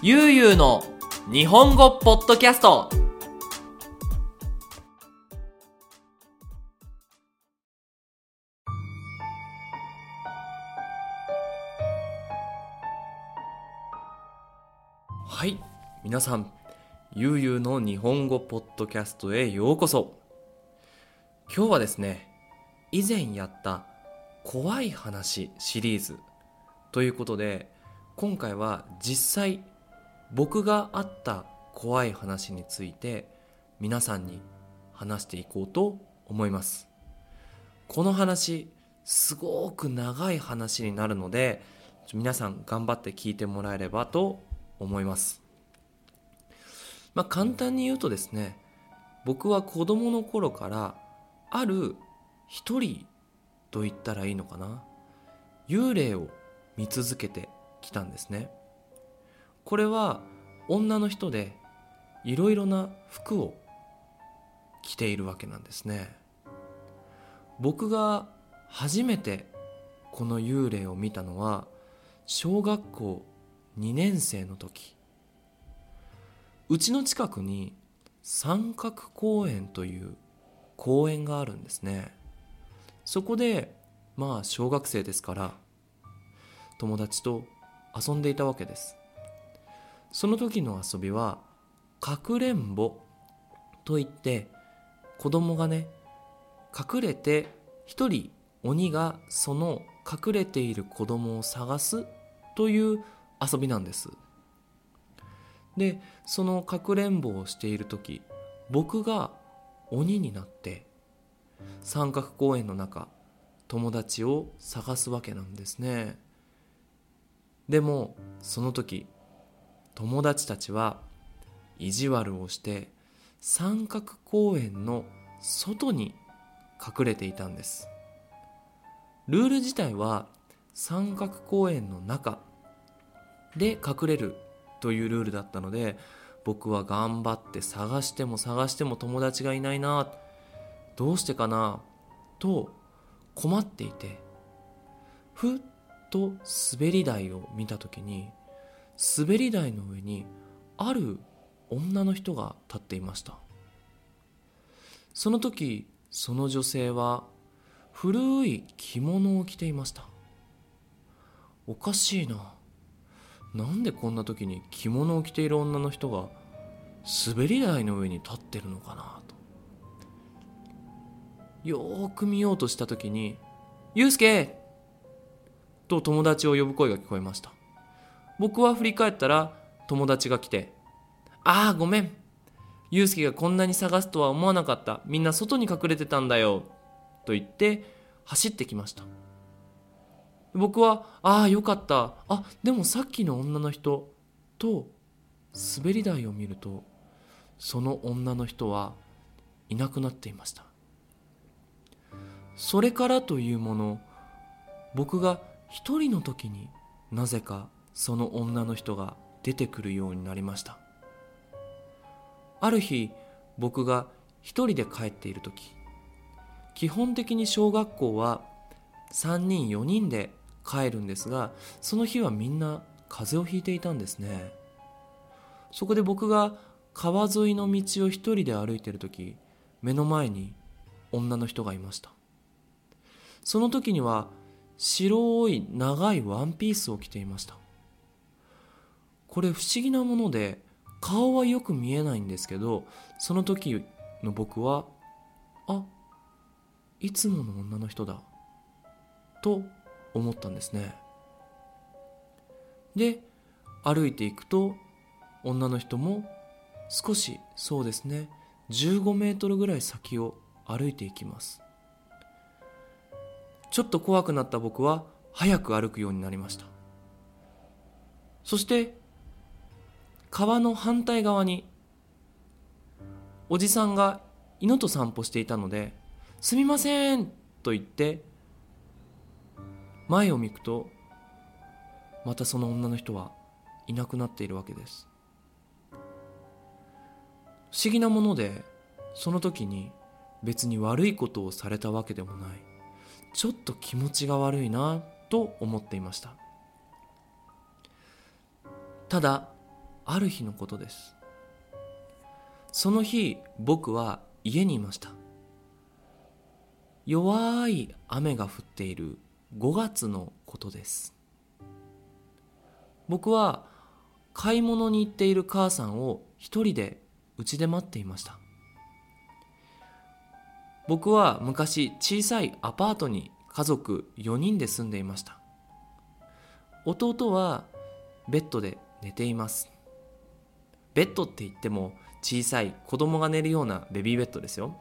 ゆうゆうの日本語ポッドキャスト。はい。皆さんゆうゆうの日本語ポッドキャストへようこそ。今日はですね以前やった怖い話シリーズということで今回は実際僕があった怖い話について皆さんに話していこうと思います。この話すごく長い話になるので皆さん頑張って聞いてもらえればと思います。まあ簡単に言うとですね僕は子供の頃からある一人と言ったらいいのかな幽霊を見続けてきたんですね。これは女の人でいろいろな服を着ているわけなんですね。僕が初めてこの幽霊を見たのは小学校2年生の時。うちの近くに三角公園という公園があるんですね。そこでまあ小学生ですから友達と遊んでいたわけです。その時の遊びはかくれんぼといって子供がね隠れて一人鬼がその隠れている子供を探すという遊びなんです。でそのかくれんぼをしている時僕が鬼になって三角公園の中友達を探すわけなんですね。でもその時友達たちは意地悪をして三角公園の外に隠れていたんです。ルール自体は三角公園の中で隠れるというルールだったので僕は頑張って探しても探しても友達がいないなどうしてかなと困っていてふっと滑り台を見た時に滑り台の上にある女の人が立っていました。その時その女性は古い着物を着ていました。おかしいな。なんでこんな時に着物を着ている女の人が滑り台の上に立ってるのかなと。よーく見ようとした時に「ゆうすけ!」と友達を呼ぶ声が聞こえました。僕は振り返ったら友達が来て「ああごめん。ゆうすけがこんなに探すとは思わなかった。みんな外に隠れてたんだよ」と言って走ってきました。僕は「ああよかった。あでもさっきの女の人」と滑り台を見るとその女の人はいなくなっていました。それからというもの僕が一人の時になぜかその女の人が出てくるようになりました。ある日僕が一人で帰っている時基本的に小学校は3人4人で帰るんですがその日はみんな風邪をひいていたんですね。そこで僕が川沿いの道を一人で歩いている時目の前に女の人がいました。その時には白い長いワンピースを着ていました。これ不思議なもので顔はよく見えないんですけどその時の僕はあいつもの女の人だと思ったんですね。で歩いていくと女の人も少しそうですね15メートルぐらい先を歩いていきます。ちょっと怖くなった僕は早く歩くようになりました。そして川の反対側におじさんが犬と散歩していたので「すみません」と言って前を見くとまたその女の人はいなくなっているわけです。不思議なものでその時に別に悪いことをされたわけでもない。ちょっと気持ちが悪いなと思っていました。ただある日のことです。その日僕は家にいました。弱い雨が降っている5月のことです。僕は買い物に行っている母さんを一人で家で待っていました。僕は昔小さいアパートに家族4人で住んでいました。弟はベッドで寝ています。ベッドって言っても小さい子供が寝るようなベビーベッドですよ。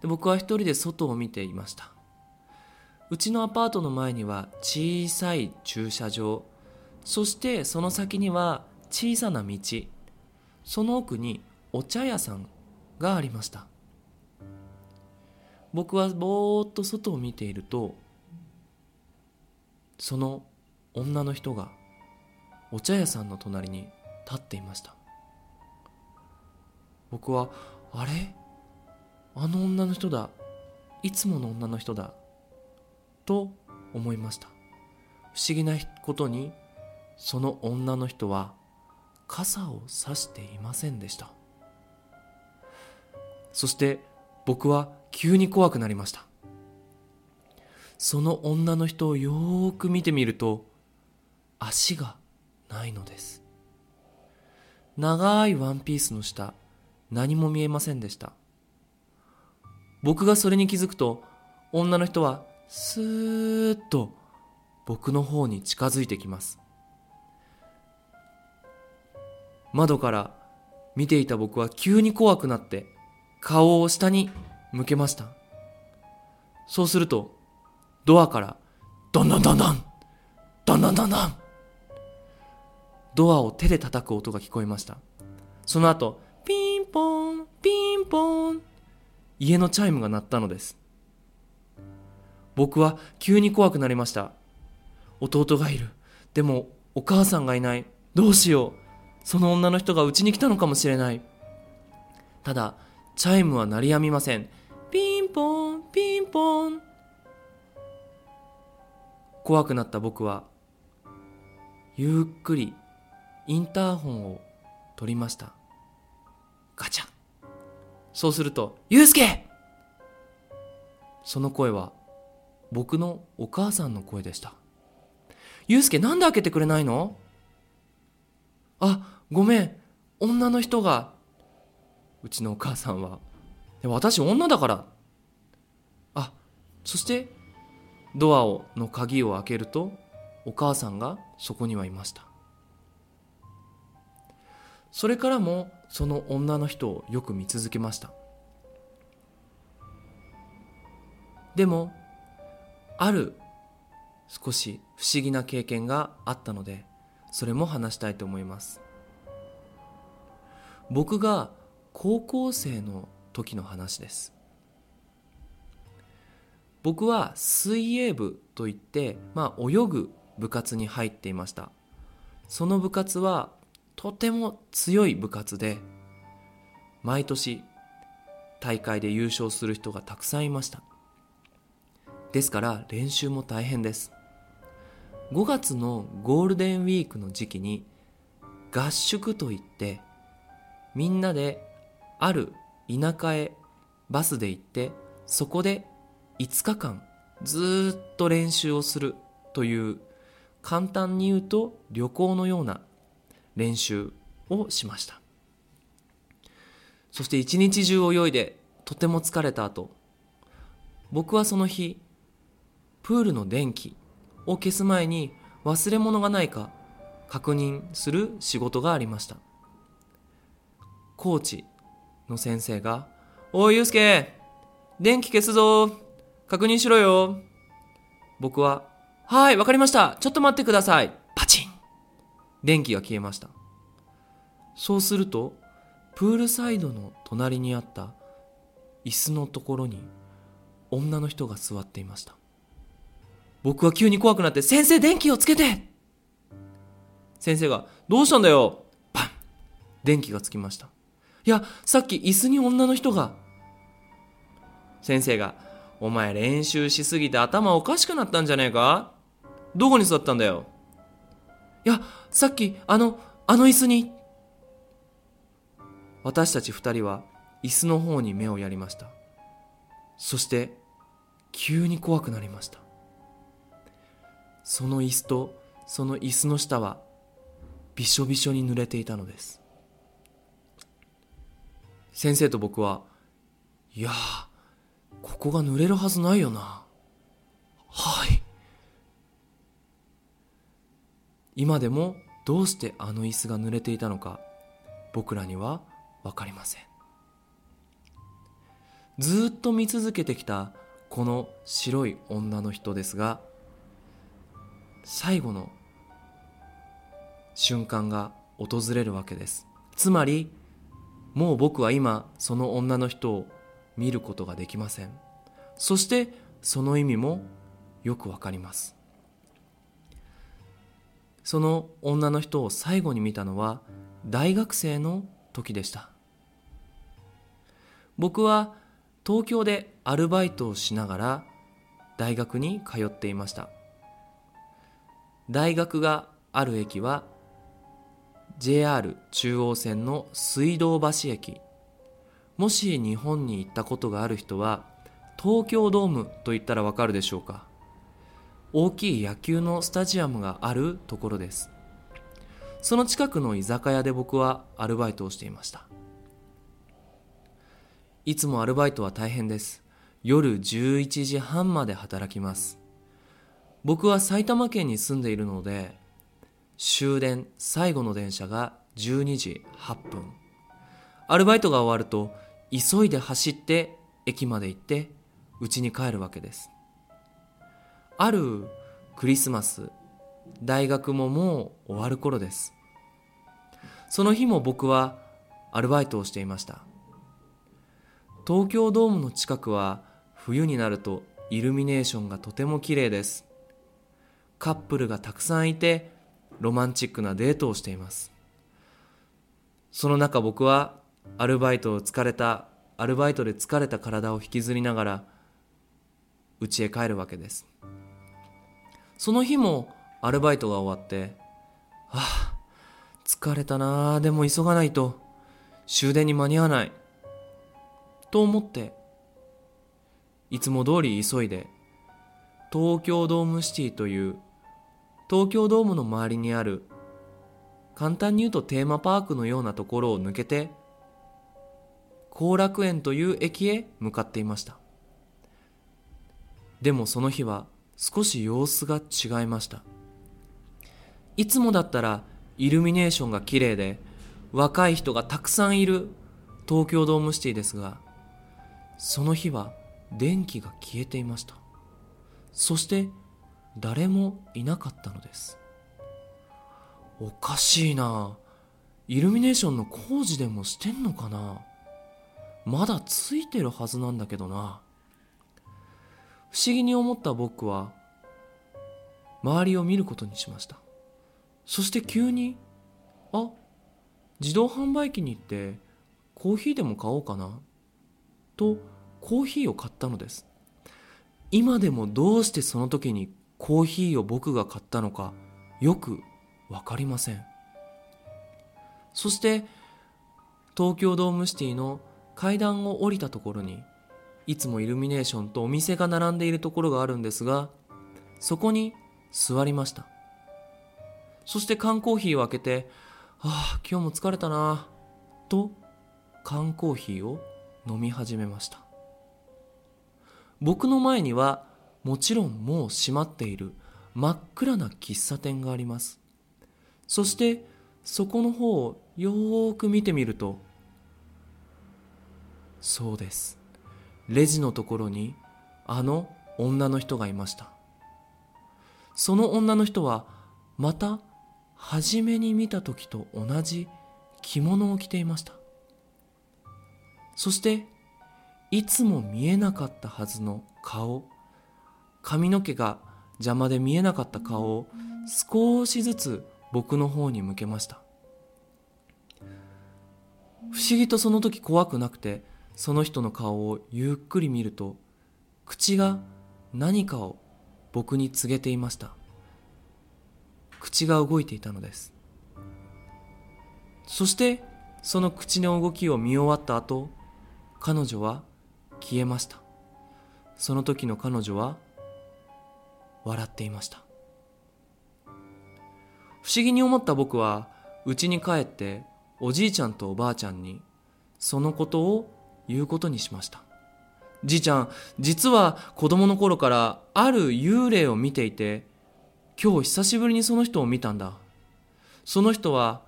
で僕は一人で外を見ていました。うちのアパートの前には小さい駐車場。そしてその先には小さな道。その奥にお茶屋さんがありました。僕はぼーっと外を見ているとその女の人がお茶屋さんの隣に立っていました。僕はあれ？あの女の人だ。いつもの女の人だ。と思いました。不思議なことにその女の人は傘を差していませんでした。そして僕は急に怖くなりました。その女の人をよーく見てみると足がないのです。長いワンピースの下、何も見えませんでした。僕がそれに気づくと、女の人はスーッと僕の方に近づいてきます。窓から見ていた僕は急に怖くなって顔を下に向けました。そうすると、ドアから、どんどんどんどん、どんどんどんどんドアを手で叩く音が聞こえました。その後ピンポンピンポン家のチャイムが鳴ったのです。僕は急に怖くなりました。弟がいる。でもお母さんがいない。どうしよう。その女の人が家に来たのかもしれない。ただチャイムは鳴りやみません。ピンポンピンポン。怖くなった僕はゆっくりインターホンを取りました。ガチャそうすると「ゆうすけ!」その声は僕のお母さんの声でした「ゆうすけなんで開けてくれないの?」あごめん。女の人が。うちのお母さんは。私女だから。あそしてドアをの鍵を開けるとお母さんがそこにはいました。それからもその女の人をよく見続けました。でもある少し不思議な経験があったのでそれも話したいと思います。僕が高校生の時の話です。僕は水泳部といって、まあ、泳ぐ部活に入っていました。その部活はとても強い部活で毎年大会で優勝する人がたくさんいました。ですから練習も大変です。5月のゴールデンウィークの時期に合宿といってみんなである田舎へバスで行ってそこで5日間ずっと練習をするという簡単に言うと旅行のような練習をしました。そして一日中泳いでとても疲れた後僕はその日プールの電気を消す前に忘れ物がないか確認する仕事がありました。コーチの先生が「おいユうスケ電気消すぞ確認しろよ」僕は「はいわかりました。ちょっと待ってください」電気が消えました。そうするとプールサイドの隣にあった椅子のところに女の人が座っていました。僕は急に怖くなって「先生電気をつけて!」先生が「どうしたんだよ!」パン。電気がつきました。いやさっき椅子に女の人が。先生が「お前練習しすぎて頭おかしくなったんじゃねえか。どこに座ったんだよ。いやさっきあのあの椅子に。私たち二人は椅子の方に目をやりました。そして急に怖くなりました。その椅子とその椅子の下はびしょびしょに濡れていたのです。先生と僕はいやここが濡れるはずないよな。今でもどうしてあの椅子が濡れていたのか僕らには分かりません。ずっと見続けてきたこの白い女の人ですが最後の瞬間が訪れるわけです。つまりもう僕は今その女の人を見ることができません。そしてその意味もよくわかります。その女の人を最後に見たのは大学生の時でした。僕は東京でアルバイトをしながら大学に通っていました。大学がある駅は JR 中央線の水道橋駅。もし日本に行ったことがある人は東京ドームと言ったらわかるでしょうか。大きい野球のスタジアムがあるところです。その近くの居酒屋で僕はアルバイトをしていました。いつもアルバイトは大変です。夜11時半まで働きます。僕は埼玉県に住んでいるので終電最後の電車が12時8分。アルバイトが終わると急いで走って駅まで行って家に帰るわけです。あるクリスマス大学ももう終わる頃です。その日も僕はアルバイトをしていました。東京ドームの近くは冬になるとイルミネーションがとても綺麗です。カップルがたくさんいてロマンチックなデートをしています。その中僕はアルバイトを疲れたアルバイトで疲れた体を引きずりながら家へ帰るわけです。その日もアルバイトが終わってああ疲れたなでも急がないと終電に間に合わないと思っていつも通り急いで東京ドームシティという東京ドームの周りにある簡単に言うとテーマパークのようなところを抜けて後楽園という駅へ向かっていました。でもその日は少し様子が違いました。いつもだったらイルミネーションが綺麗で若い人がたくさんいる東京ドームシティですがその日は電気が消えていました。そして誰もいなかったのです。おかしいな。イルミネーションの工事でもしてんのかな。まだついてるはずなんだけどな。不思議に思った僕は周りを見ることにしました。そして急にあ自動販売機に行ってコーヒーでも買おうかなとコーヒーを買ったのです。今でもどうしてその時にコーヒーを僕が買ったのかよく分かりません。そして東京ドームシティの階段を降りたところにいつもイルミネーションとお店が並んでいるところがあるんですがそこに座りました。そして缶コーヒーを開けて「ああ今日も疲れたな」と缶コーヒーを飲み始めました。僕の前にはもちろんもう閉まっている真っ暗な喫茶店があります。そしてそこの方をよーく見てみるとそうです。レジのところにあの女の人がいました。その女の人はまた初めに見た時と同じ着物を着ていました。そしていつも見えなかったはずの顔髪の毛が邪魔で見えなかった顔を少しずつ僕の方に向けました。不思議とその時怖くなくてその人の顔をゆっくり見ると口が何かを僕に告げていました。口が動いていたのです。そしてその口の動きを見終わった後彼女は消えました。その時の彼女は笑っていました。不思議に思った僕は家に帰っておじいちゃんとおばあちゃんにそのことを言うことにしました。じいちゃん実は子供の頃からある幽霊を見ていて今日久しぶりにその人を見たんだ。その人は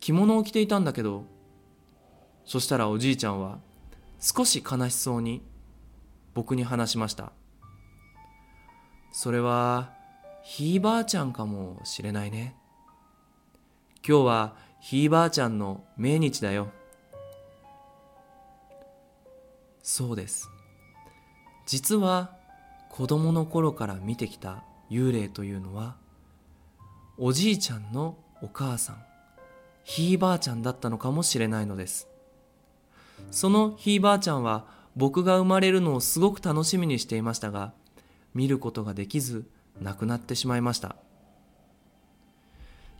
着物を着ていたんだけどそしたらおじいちゃんは少し悲しそうに僕に話しました。それはひいばあちゃんかもしれないね。今日はひいばあちゃんの命日だよ。そうです。実は子供の頃から見てきた幽霊というのはおじいちゃんのお母さんひいばあちゃんだったのかもしれないのです。そのひいばあちゃんは僕が生まれるのをすごく楽しみにしていましたが見ることができず亡くなってしまいました。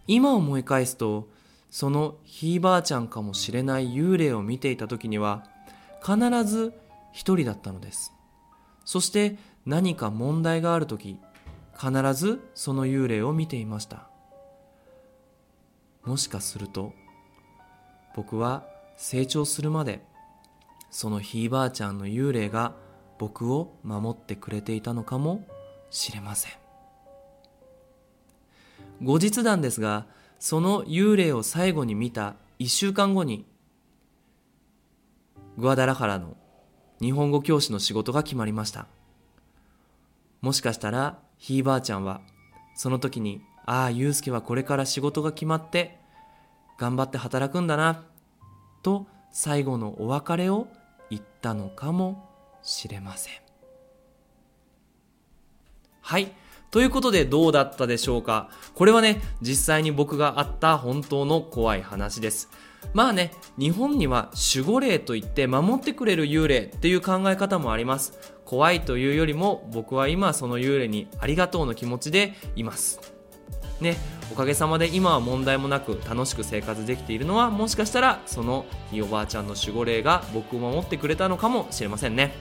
今思い返すとそのひいばあちゃんかもしれない幽霊を見ていた時には必ず一人だったのです。そして何か問題がある時必ずその幽霊を見ていました。もしかすると僕は成長するまでそのひいばあちゃんの幽霊が僕を守ってくれていたのかもしれません。後日談ですがその幽霊を最後に見た1週間後にグアダラハラの日本語教師の仕事が決まりました。もしかしたらひいばあちゃんはその時にああゆうすけはこれから仕事が決まって頑張って働くんだなと最後のお別れを言ったのかもしれません。はい。ということでどうだったでしょうか？これはね実際に僕があった本当の怖い話です。まあね日本には守護霊といって守ってくれる幽霊っていう考え方もあります。怖いというよりも僕は今その幽霊にありがとうの気持ちでいます。ねおかげさまで今は問題もなく楽しく生活できているのはもしかしたらそのひいおばあちゃんの守護霊が僕を守ってくれたのかもしれませんね。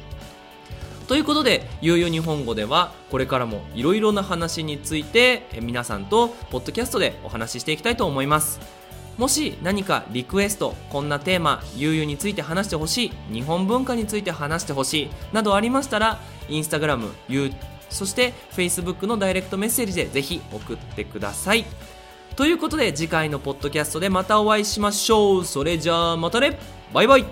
ということで、ゆうゆう日本語では、これからもいろいろな話について、皆さんとポッドキャストでお話ししていきたいと思います。もし何かリクエスト、こんなテーマ、ゆうゆうについて話してほしい、日本文化について話してほしい、などありましたら、インスタグラム、ゆう、そして Facebook のダイレクトメッセージでぜひ送ってください。ということで次回のポッドキャストでまたお会いしましょう。それじゃあまたねバイバイ